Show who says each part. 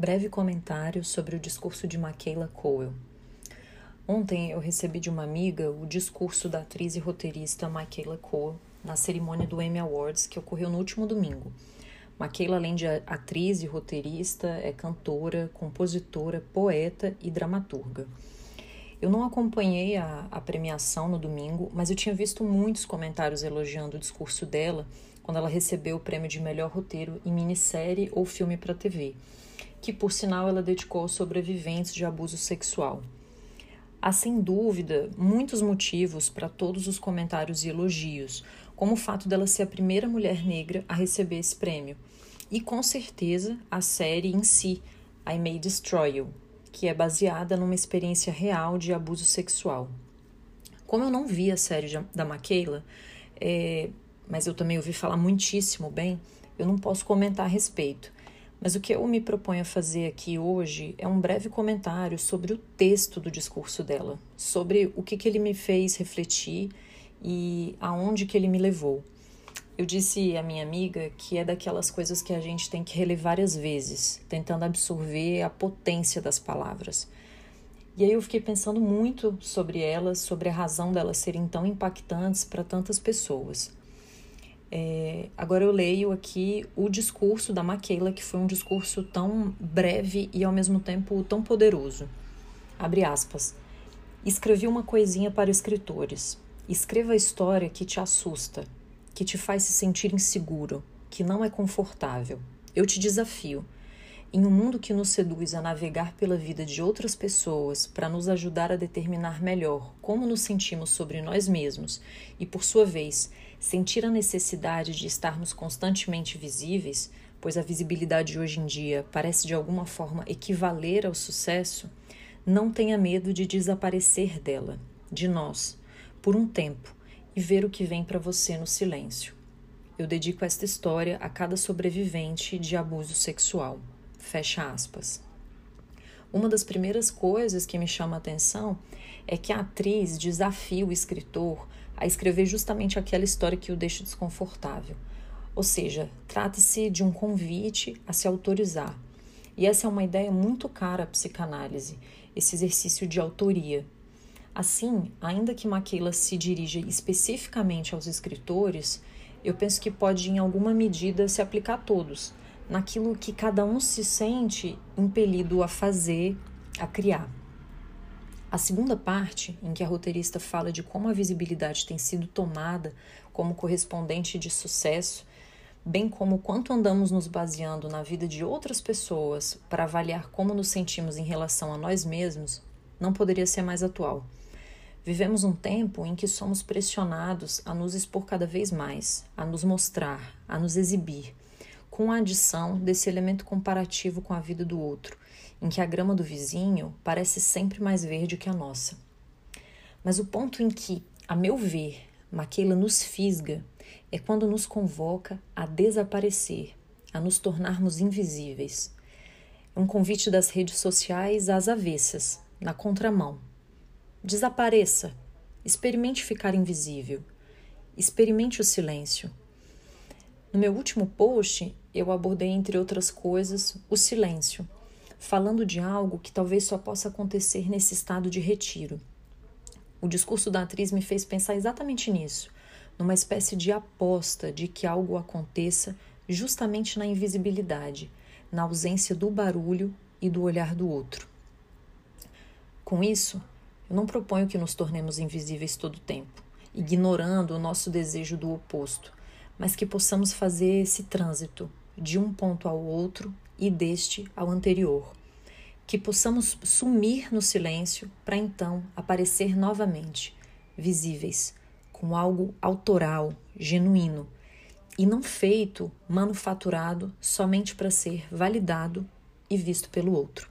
Speaker 1: Breve comentário sobre o discurso de Michaela Coel. Ontem eu recebi de uma amiga o discurso da atriz e roteirista Michaela Coel na cerimônia do Emmy Awards que ocorreu no último domingo. Michaela, além de atriz e roteirista, é cantora, compositora, poeta e dramaturga. Eu não acompanhei a, a, premiação no domingo, mas eu tinha visto muitos comentários elogiando o discurso dela quando ela recebeu o prêmio de melhor roteiro em minissérie ou filme para TV, que por sinal ela dedicou aos sobreviventes de abuso sexual. Há sem dúvida muitos motivos para todos os comentários e elogios, como o fato dela ser a primeira mulher negra a receber esse prêmio, e com certeza a série em si, I May Destroy You, que é baseada numa experiência real de abuso sexual. Como eu não vi a série da Maquila, é, mas eu também ouvi falar muitíssimo bem, eu não posso comentar a respeito. Mas o que eu me proponho a fazer aqui hoje é um breve comentário sobre o texto do discurso dela, sobre o que, que ele me fez refletir e aonde que ele me levou. Eu disse à minha amiga que é daquelas coisas que a gente tem que reler várias vezes, tentando absorver a potência das palavras. E aí eu fiquei pensando muito sobre elas, sobre a razão delas serem tão impactantes para tantas pessoas. É, agora eu leio aqui o discurso da Maquela, que foi um discurso tão breve e ao mesmo tempo tão poderoso. Abre aspas. Escrevi uma coisinha para escritores. Escreva a história que te assusta, que te faz se sentir inseguro, que não é confortável. Eu te desafio. Em um mundo que nos seduz a navegar pela vida de outras pessoas para nos ajudar a determinar melhor como nos sentimos sobre nós mesmos e, por sua vez, sentir a necessidade de estarmos constantemente visíveis, pois a visibilidade hoje em dia parece de alguma forma equivaler ao sucesso, não tenha medo de desaparecer dela, de nós, por um tempo e ver o que vem para você no silêncio. Eu dedico esta história a cada sobrevivente de abuso sexual. Fecha aspas. Uma das primeiras coisas que me chama a atenção é que a atriz desafia o escritor a escrever justamente aquela história que o deixa desconfortável. Ou seja, trata-se de um convite a se autorizar. E essa é uma ideia muito cara à psicanálise, esse exercício de autoria, Assim, ainda que Maquila se dirija especificamente aos escritores, eu penso que pode, em alguma medida, se aplicar a todos, naquilo que cada um se sente impelido a fazer, a criar. A segunda parte, em que a roteirista fala de como a visibilidade tem sido tomada como correspondente de sucesso, bem como quanto andamos nos baseando na vida de outras pessoas para avaliar como nos sentimos em relação a nós mesmos, não poderia ser mais atual. Vivemos um tempo em que somos pressionados a nos expor cada vez mais, a nos mostrar, a nos exibir, com a adição desse elemento comparativo com a vida do outro, em que a grama do vizinho parece sempre mais verde que a nossa. Mas o ponto em que, a meu ver, Maquila nos fisga é quando nos convoca a desaparecer, a nos tornarmos invisíveis. É um convite das redes sociais às avessas, na contramão Desapareça. Experimente ficar invisível. Experimente o silêncio. No meu último post, eu abordei, entre outras coisas, o silêncio, falando de algo que talvez só possa acontecer nesse estado de retiro. O discurso da atriz me fez pensar exatamente nisso, numa espécie de aposta de que algo aconteça justamente na invisibilidade, na ausência do barulho e do olhar do outro. Com isso, eu não proponho que nos tornemos invisíveis todo o tempo, ignorando o nosso desejo do oposto, mas que possamos fazer esse trânsito de um ponto ao outro e deste ao anterior. Que possamos sumir no silêncio para então aparecer novamente, visíveis, com algo autoral, genuíno, e não feito, manufaturado somente para ser validado e visto pelo outro.